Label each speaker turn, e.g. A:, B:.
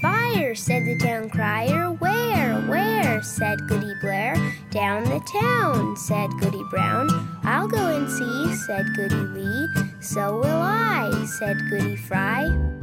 A: Fire! said the town crier. Where, where, said Goody Blair. Down the town, said Goody Brown. I'll go and see, said Goody Lee. So will I, said Goody Fry.